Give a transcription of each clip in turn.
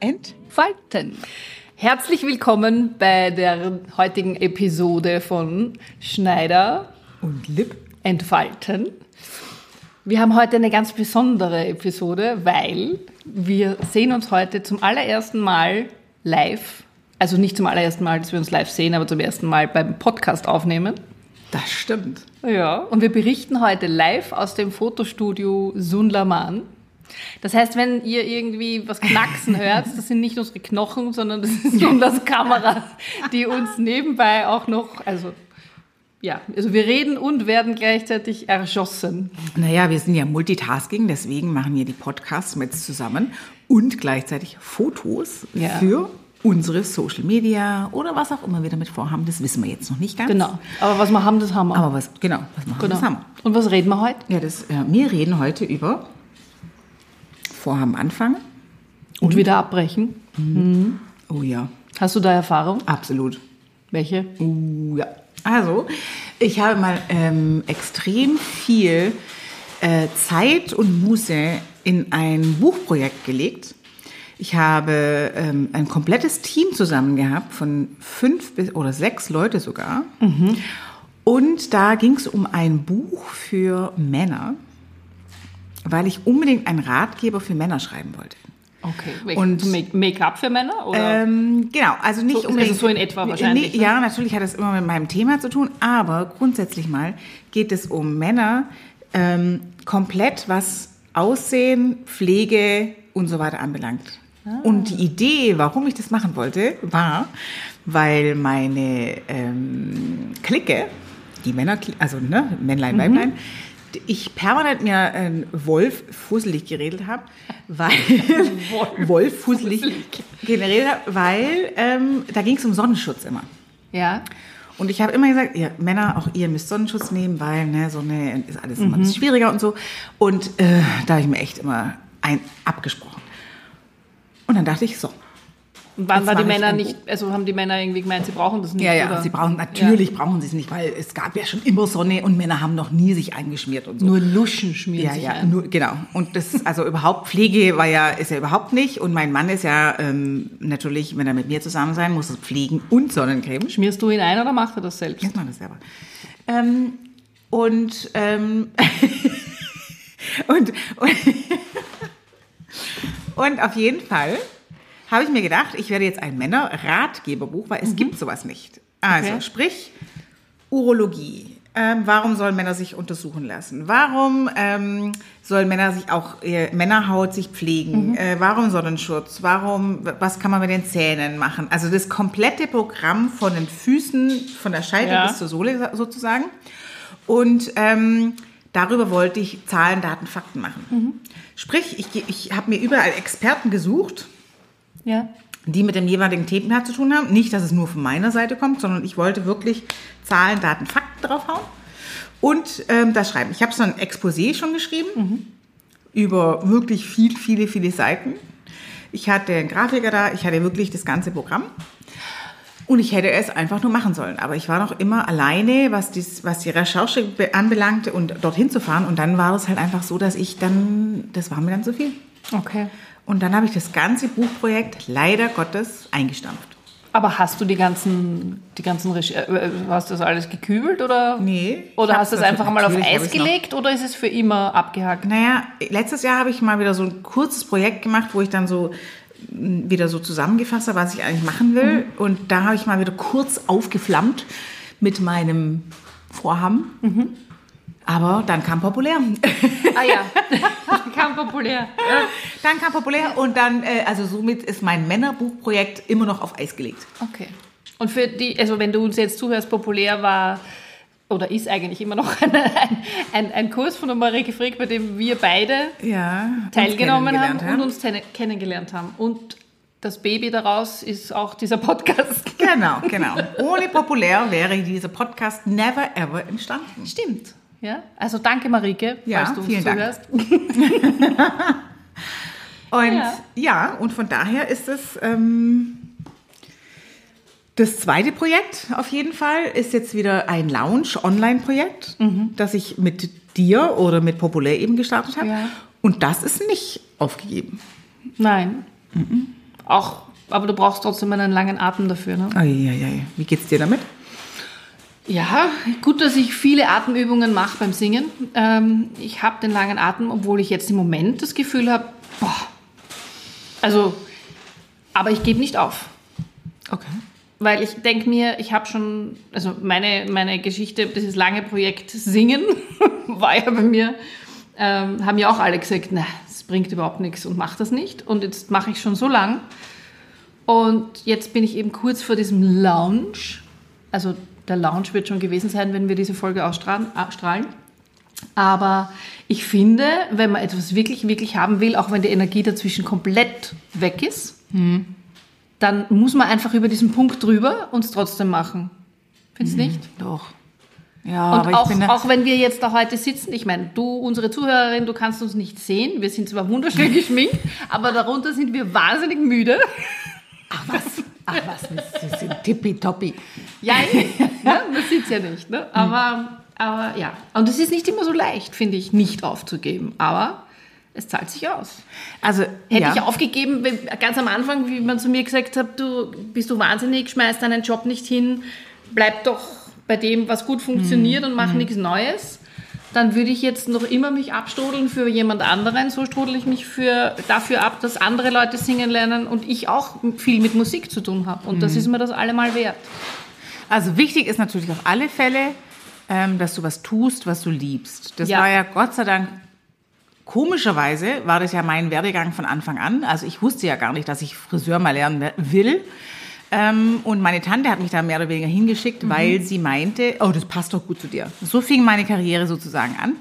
entfalten. Herzlich willkommen bei der heutigen Episode von Schneider und Lipp entfalten. Wir haben heute eine ganz besondere Episode, weil wir sehen uns heute zum allerersten Mal live. Also nicht zum allerersten Mal, dass wir uns live sehen, aber zum ersten Mal beim Podcast aufnehmen. Das stimmt. Ja, und wir berichten heute live aus dem Fotostudio Sunlaman. Das heißt, wenn ihr irgendwie was knacksen hört, das sind nicht unsere Knochen, sondern das ist Sunlas Kamera, die uns nebenbei auch noch, also ja, also wir reden und werden gleichzeitig erschossen. Naja, wir sind ja Multitasking, deswegen machen wir die Podcasts mit zusammen und gleichzeitig Fotos Ja. für unsere Social Media oder was auch immer wir damit vorhaben. Das wissen wir jetzt noch nicht ganz. Genau. Aber was wir haben, das haben wir. Aber was, genau, was machen wir? genau. Das haben wir. Und was reden wir heute? Ja, das, äh, wir reden heute über Vorhaben anfangen. Und wieder abbrechen. Oh ja, Hast du da Erfahrung? absolut. Welche? Uh, ja. Also, ich habe mal ähm, extrem viel äh, Zeit und Muße in ein Buchprojekt gelegt. Ich habe ähm, ein komplettes Team zusammen gehabt, von fünf bis oder sechs Leute sogar. Und da ging es um ein Buch für Männer, weil ich unbedingt einen Ratgeber für Männer schreiben wollte. Okay. Und- Und Make- Make-up für Männer? Oder? Ähm, genau, also nicht So- unbedingt. also so in etwa wahrscheinlich, Nee, ne? Ja, natürlich hat das immer mit meinem Thema zu tun, aber grundsätzlich mal geht es um Männer ähm, komplett, was Aussehen, Pflege und so weiter anbelangt. Ah. Und die Idee, warum ich das machen wollte, war, weil meine ähm, Clique, die Männer, also ne, Männlein, Mhm. Ich permanent mir einen Wolf fusselig geredet habe, weil Wolf fusselig geredet habe, weil ähm, da ging es um Sonnenschutz immer. ja. Und ich habe immer gesagt, ihr Männer, auch ihr müsst Sonnenschutz nehmen, weil ne, Sonne ist alles immer bisschen schwieriger und so. Und äh, da habe ich mir echt immer ein abgesprochen. Und dann dachte ich, so, Jetzt war die mache ich Männer nicht, also haben die Männer irgendwie gemeint, sie brauchen das nicht? ja, ja, oder? sie brauchen, natürlich brauchen sie es nicht, weil es gab ja schon immer Sonne und Männer haben noch nie sich eingeschmiert und so. Nur Luschen schmieren Ja, sich ja, ein. nur, genau. Und das ist also überhaupt Pflege war ja ist ja überhaupt nicht. Und mein Mann ist ja ähm, natürlich, wenn er mit mir zusammen sein muss, pflegen und Sonnencreme. Schmierst du ihn ein oder macht er das selbst? Jetzt mal das selber. Ähm, und, ähm, und, und, und auf jeden Fall habe ich mir gedacht, ich werde jetzt ein Männer-Ratgeberbuch, weil es gibt sowas nicht. Also, Okay. sprich, Urologie. Ähm, warum sollen Männer sich untersuchen lassen? Warum ähm, sollen Männer sich auch äh, Männerhaut sich pflegen? Äh, warum Sonnenschutz? Warum? Was kann man mit den Zähnen machen? Also das komplette Programm von den Füßen, von der Scheitel Ja. bis zur Sohle sozusagen. Und ähm, darüber wollte ich Zahlen, Daten, Fakten machen. Sprich, ich, ich habe mir überall Experten gesucht, Ja. die mit dem jeweiligen Thema zu tun haben. Nicht, dass es nur von meiner Seite kommt, sondern ich wollte wirklich Zahlen, Daten, Fakten draufhauen und ähm, das schreiben. Ich habe so ein Exposé schon geschrieben über wirklich viel, viele, viele Seiten. Ich hatte einen Grafiker da, ich hatte wirklich das ganze Programm. Und ich hätte es einfach nur machen sollen. Aber ich war noch immer alleine, was, dies, was die Recherche be- anbelangte und dorthin zu fahren. Und dann war es halt einfach so, dass ich dann, das war mir dann zu viel. Okay. Und dann habe ich das ganze Buchprojekt leider Gottes eingestampft. Aber hast du die ganzen, die ganzen Recher äh, hast du das alles gekübelt oder? Nee, Oder hast du es natürlich- einfach mal auf Eis gelegt oder ist es für immer abgehakt? Naja, letztes Jahr habe ich mal wieder so ein kurzes Projekt gemacht, wo ich dann so m, wieder so zusammengefasst habe, was ich eigentlich machen will. Und da habe ich mal wieder kurz aufgeflammt mit meinem Vorhaben. Aber dann kam populär. Ah ja, kam populär. dann kam populär und dann, äh, also somit ist mein Männerbuchprojekt immer noch auf Eis gelegt. Okay. Und für die, also wenn du uns jetzt zuhörst, populär war oder ist eigentlich immer noch ein, ein, ein, Kurs von der Marike Frick, bei dem wir beide Ja. teilgenommen haben kennengelernt und uns kennengelernt haben. Und das Baby daraus ist auch dieser Podcast. Genau, genau. Ohne populär wäre dieser Podcast never ever entstanden. Stimmt. Ja, also danke Marike, Ja, falls du uns zuhörst. Und Ja. ja, und von daher ist es ähm, das zweite Projekt auf jeden Fall ist jetzt wieder ein Lounge-Online-Projekt, Mhm. das ich mit dir oder mit Populär eben gestartet habe. Ja. Und das ist nicht aufgegeben. Nein. Auch, aber du brauchst trotzdem einen langen Atem dafür, ne? Eieiei. Wie geht's dir damit? Ja, gut, dass ich viele Atemübungen mache beim Singen. Ähm, ich habe den langen Atem, obwohl ich jetzt im Moment das Gefühl habe, boah, also, aber ich gebe nicht auf. Okay. Weil ich denke mir, ich habe schon, also meine, meine Geschichte, dieses lange Projekt Singen war ja bei mir, ähm, haben ja auch alle gesagt, na, das bringt überhaupt nichts und mach das nicht. Und jetzt mache ich schon so lang. Und jetzt bin ich eben kurz vor diesem Lounge. Also der Lounge wird schon gewesen sein, wenn wir diese Folge ausstrahlen. Aber ich finde, wenn man etwas wirklich, wirklich haben will, auch wenn die Energie dazwischen komplett weg ist, dann muss man einfach über diesen Punkt drüber und es trotzdem machen. Findest du nicht? Doch. Ja, Und auch, auch wenn wir jetzt da heute sitzen, ich meine, du, unsere Zuhörerin, du kannst uns nicht sehen. Wir sind zwar wunderschön geschminkt, aber darunter sind wir wahnsinnig müde. Ach was, ach was, wir sind tippitoppi. Ja, ne? man sieht es ja nicht. Ne? Aber, aber ja. Und es ist nicht immer so leicht, finde ich, nicht aufzugeben. Aber es zahlt sich aus. Also, Hätte ja. ich aufgegeben, ganz am Anfang, wie man zu mir gesagt hat, du bist du wahnsinnig, schmeiß deinen Job nicht hin, bleib doch bei dem, was gut funktioniert und mach nichts Neues, dann würde ich jetzt noch immer mich abstrudeln für jemand anderen. So strudel ich mich für, dafür ab, dass andere Leute singen lernen und ich auch viel mit Musik zu tun habe. Und das ist mir das allemal wert. Also wichtig ist natürlich auf alle Fälle, ähm, dass du was tust, was du liebst. Das Ja. war ja Gott sei Dank, komischerweise war das ja mein Werdegang von Anfang an. Also ich wusste ja gar nicht, dass ich Friseur mal lernen will. Ähm, und meine Tante hat mich da mehr oder weniger hingeschickt, weil sie meinte, oh, das passt doch gut zu dir. So fing meine Karriere sozusagen an.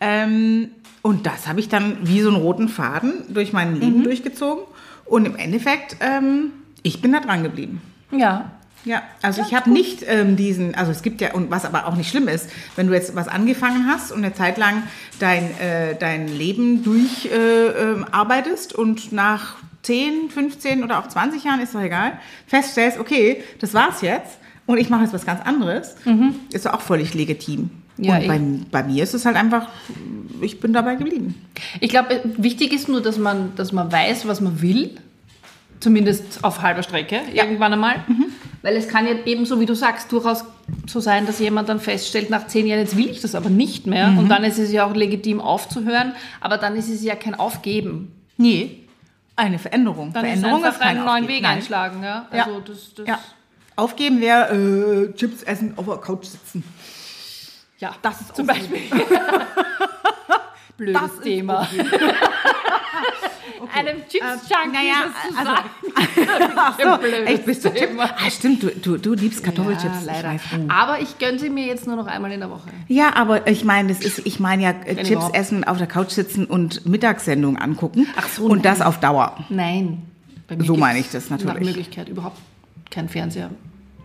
Ähm, und das habe ich dann wie so einen roten Faden durch mein Leben durchgezogen. Und im Endeffekt, ähm, ich bin da dran geblieben. Ja. Ja, also ich habe nicht ähm, diesen, also es gibt ja, und was aber auch nicht schlimm ist, wenn du jetzt was angefangen hast und eine Zeit lang dein, äh, dein Leben durcharbeitest äh, arbeitest und nach 10, 15 oder auch 20 Jahren, ist doch egal, feststellst, okay, das war's jetzt und ich mache jetzt was ganz anderes, ist doch auch völlig legitim. Mhm. Ja, und bei, bei mir ist es halt einfach, ich bin dabei geblieben. Ich glaube, wichtig ist nur, dass man, dass man weiß, was man will. Zumindest auf halber Strecke, irgendwann einmal. Weil es kann ja ebenso, wie du sagst, durchaus so sein, dass jemand dann feststellt, nach zehn Jahren, jetzt will ich das aber nicht mehr. Und dann ist es ja auch legitim aufzuhören, aber dann ist es ja kein Aufgeben. Nee, eine Veränderung. Dann Veränderung ist einfach kein einen neuen. Weg Nein. einschlagen. Ja? Ja. Also das, das, Ja. Aufgeben wäre äh, Chips essen, auf der Couch sitzen. ja, Das ist zum. Beispiel. Blödes Das ist Thema. Einem Chips-Junkie naja, das zu also- sagen. Ach Ein so, blödes echt, bist du. Ah, stimmt, du, du, du liebst Kartoffelchips. Ja, ich leider. weiß. Oh. Aber ich gönne sie mir jetzt nur noch einmal in der Woche. Ja, aber ich meine, das ist, ich meine ja, äh, Chips überhaupt. essen, auf der Couch sitzen und Mittagssendung angucken. Ach so, Und das nein. auf Dauer. Nein. Bei So meine ich das natürlich. Nach Möglichkeit überhaupt kein Fernseher.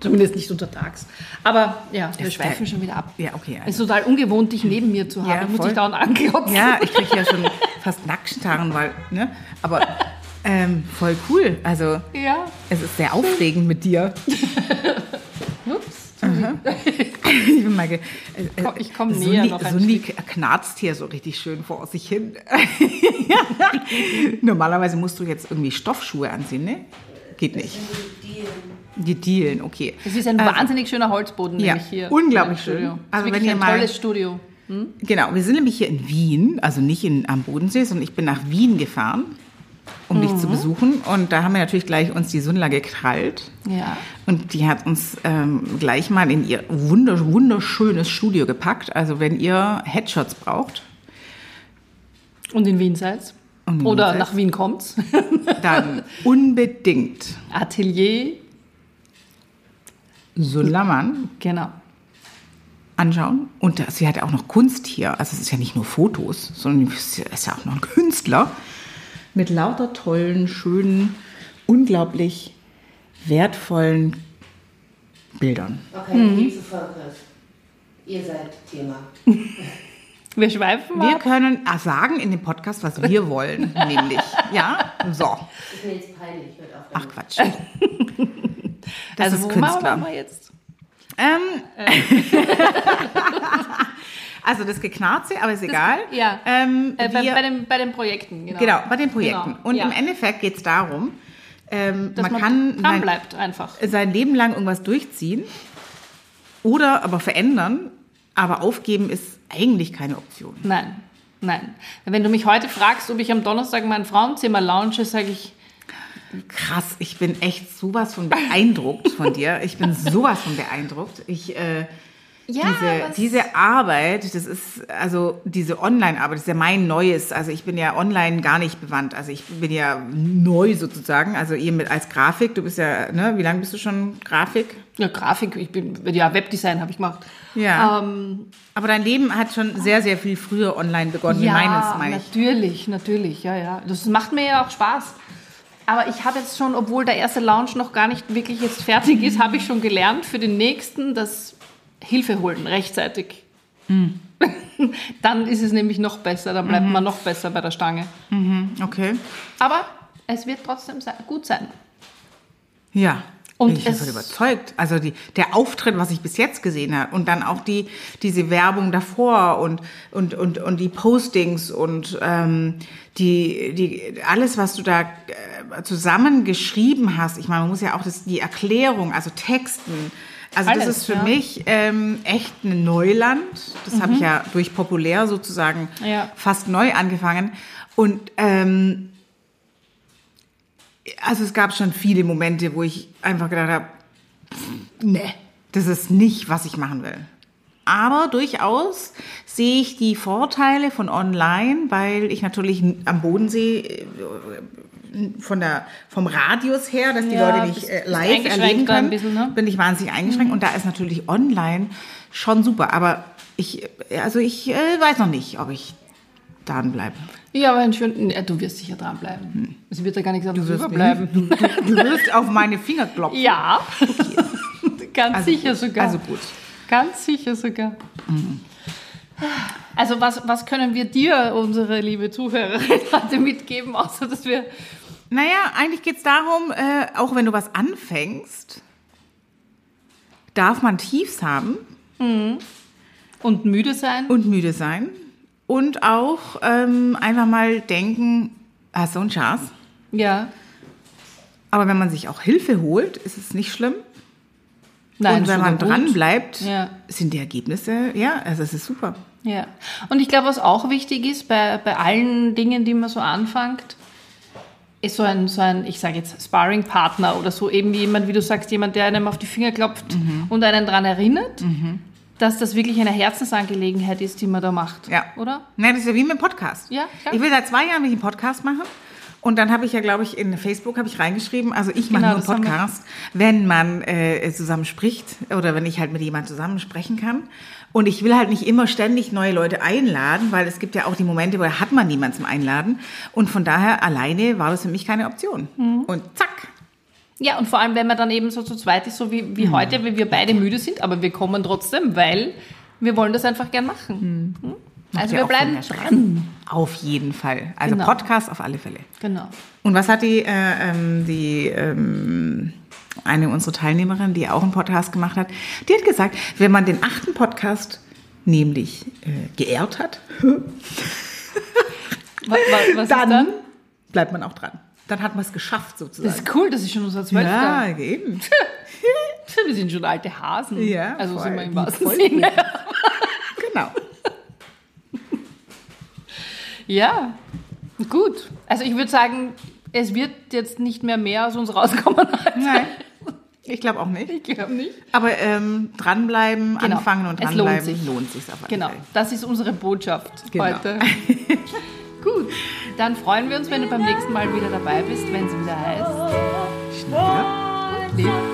Zumindest nicht untertags. Aber ja, wir schweifen schon wieder ab. Ja, okay, Es ist total ungewohnt, dich neben mir zu haben. Ja, ich muss dich dauernd anklotzen. Ja, ich kriege ja schon fast Nackenstarren, weil, ne? Aber ähm, voll cool. Also, Ja. es ist sehr aufregend mit dir. Ups. Ich bin mal ge äh, Komm, ich komm Sundi- näher noch ein Sundi knarzt hier so richtig schön vor sich hin. Normalerweise musst du jetzt irgendwie Stoffschuhe anziehen, ne? Geht nicht. Die Dielen, okay. Es ist ein Also, wahnsinnig schöner Holzboden, Ja, nämlich hier. unglaublich im Studio. schön. Also wirklich wenn ihr ein mal- tolles Studio. Genau, wir sind nämlich hier in Wien, also nicht in, am Bodensee, sondern ich bin nach Wien gefahren, um dich zu Mhm. besuchen. Und da haben wir natürlich gleich uns die Sundla gekrallt. Ja. Und die hat uns ähm, gleich mal in ihr wunder, wunderschönes Studio gepackt. Also wenn ihr Headshots braucht, Und in Wien in Oder nach. Wien kommt's? dann unbedingt Atelier. Sulaman Genau. anschauen. Und das- sie hat ja auch noch Kunst hier. Also es ist ja nicht nur Fotos, sondern sie ist ja auch noch ein Künstler mit lauter tollen, schönen unglaublich wertvollen Bildern. Okay, mhm. Ihr seid Thema. Wir schweifen Wir können ah, sagen in dem Podcast, was wir wollen, nämlich. Ja, so. Ist mir jetzt peinlich, hört auf. Ach Quatsch. Das also, ist Künstler. Machen wir jetzt? Ähm, also das Geknarze, aber ist egal. Das, ja. Ähm, äh, bei, bei, den, bei den Projekten, genau. Genau, bei den Projekten. Genau. Und ja. im Endeffekt geht es darum, ähm, man, man, kann sein, bleibt einfach. sein Leben lang irgendwas durchziehen oder aber verändern, aber aufgeben ist eigentlich keine Option. Nein, nein. Wenn du mich heute fragst, ob ich am Donnerstag mein Frauenzimmer launche, sage ich, Krass, ich bin echt sowas von beeindruckt von dir. Ich bin sowas von beeindruckt. Ich, äh, ja, diese, diese Arbeit, das ist, also diese Online-Arbeit, das ist ja mein Neues. Also ich bin ja online gar nicht bewandt. Also ich bin ja neu sozusagen. Also ihr mit als Grafik, du bist ja, ne, wie lange bist du schon Grafik? Ja, Grafik, ich bin, ja, Webdesign habe ich gemacht. Ja. Ähm, Aber dein Leben hat schon sehr, sehr viel früher online begonnen, ja, wie meines, meine ich. natürlich, natürlich, ja, ja. Das macht mir ja auch Spaß. Aber ich habe jetzt schon, obwohl der erste Launch noch gar nicht wirklich jetzt fertig ist, habe ich schon gelernt für den nächsten, das Hilfe holen rechtzeitig. Mhm. dann ist es nämlich noch besser, dann bleibt mhm. man noch besser bei der Stange. Mhm. Okay. Aber es wird trotzdem gut sein. Ja. Und bin ich davon überzeugt. Also die, der Auftritt, was ich bis jetzt gesehen habe, und dann auch die, diese Werbung davor und, und, und, und die Postings und ähm, die, die, alles, was du da äh, zusammengeschrieben hast. Ich meine, man muss ja auch das, die Erklärung, also Texten, also Alles, das ist für ja. mich ähm, echt ein Neuland. Das mhm. habe ich ja durch populär sozusagen ja. fast neu angefangen. Und ähm, also es gab schon viele Momente, wo ich einfach gedacht habe, nee, das ist nicht, was ich machen will. Aber durchaus sehe ich die Vorteile von online, weil ich natürlich am Bodensee äh, von der, vom Radius her, dass die ja, Leute nicht äh, live erleben können, bisschen, ne? bin ich wahnsinnig eingeschränkt. Mhm. Und da ist natürlich online schon super. Aber ich, also ich äh, weiß noch nicht, ob ich dranbleibe. Ja, aber schön, ja, du wirst sicher dranbleiben. Hm. Es wird ja gar nichts anderes du überbleiben. Du, du, du, wirst auf meine Finger klopfen. Ja, okay. ganz also sicher gut. sogar. Also gut. Ganz sicher sogar. Mhm. Also was, was können wir dir, unsere liebe Zuhörerin, heute mitgeben, außer dass wir naja, eigentlich geht es darum, äh, auch wenn du was anfängst, darf man Tiefs haben. Mhm. Und müde sein. Und müde sein. Und auch ähm, einfach mal denken, hast du einen Schatz? Ja. Aber wenn man sich auch Hilfe holt, ist es nicht schlimm. Nein, und wenn man dran bleibt, ja. sind die Ergebnisse, ja, also es ist super. Ja. Und ich glaube, was auch wichtig ist bei, bei allen Dingen, die man so anfängt, ist so ein, so ein ich sage jetzt, Sparring-Partner oder so, eben jemand, wie du sagst, jemand, der einem auf die Finger klopft mhm. und einen daran erinnert, mhm. Dass das wirklich eine Herzensangelegenheit ist, die man da macht. Ja. Oder? Nein, das ist ja wie mit dem Podcast. Ja, klar. Ich will seit zwei Jahren einen Podcast machen. Und dann habe ich ja, glaube ich, in Facebook habe ich reingeschrieben, also ich mache genau, nur Podcast, wenn man äh, zusammen spricht oder wenn ich halt mit jemandem zusammen sprechen kann. Und ich will halt nicht immer ständig neue Leute einladen, weil es gibt ja auch die Momente, wo hat man niemanden zum Einladen. Und von daher alleine war das für mich keine Option. Mhm. Und zack. Ja, und vor allem, wenn man dann eben so zu zweit ist, so wie, wie mhm. heute, wenn wir beide müde sind, aber wir kommen trotzdem, weil wir wollen das einfach gern machen. Mhm. Also wir bleiben dran. Auf jeden Fall. Also genau. Podcast auf alle Fälle. Genau. Und was hat die, äh, ähm, die ähm, eine unserer Teilnehmerinnen, die auch einen Podcast gemacht hat, die hat gesagt, wenn man den achten Podcast nämlich äh, geehrt hat, was, was dann, dann, bleibt man auch dran. Dann hat man es geschafft sozusagen. Das ist cool, das ist schon unser zwölfter. Ja, eben. wir sind schon alte Hasen. Ja, also voll. sind wir im wahrsten Sinne. genau. Ja, gut. Also ich würde sagen, es wird jetzt nicht mehr mehr aus uns rauskommen. Nein. Ich glaube auch nicht. Ich glaube nicht. Aber ähm, dranbleiben, genau. anfangen und dranbleiben es lohnt sich, lohnt sich auf Genau, Fall. das ist unsere Botschaft genau. heute. Gut, dann freuen wir uns, wenn du beim nächsten Mal wieder dabei bist, wenn es wieder heißt. Schneller. Fein.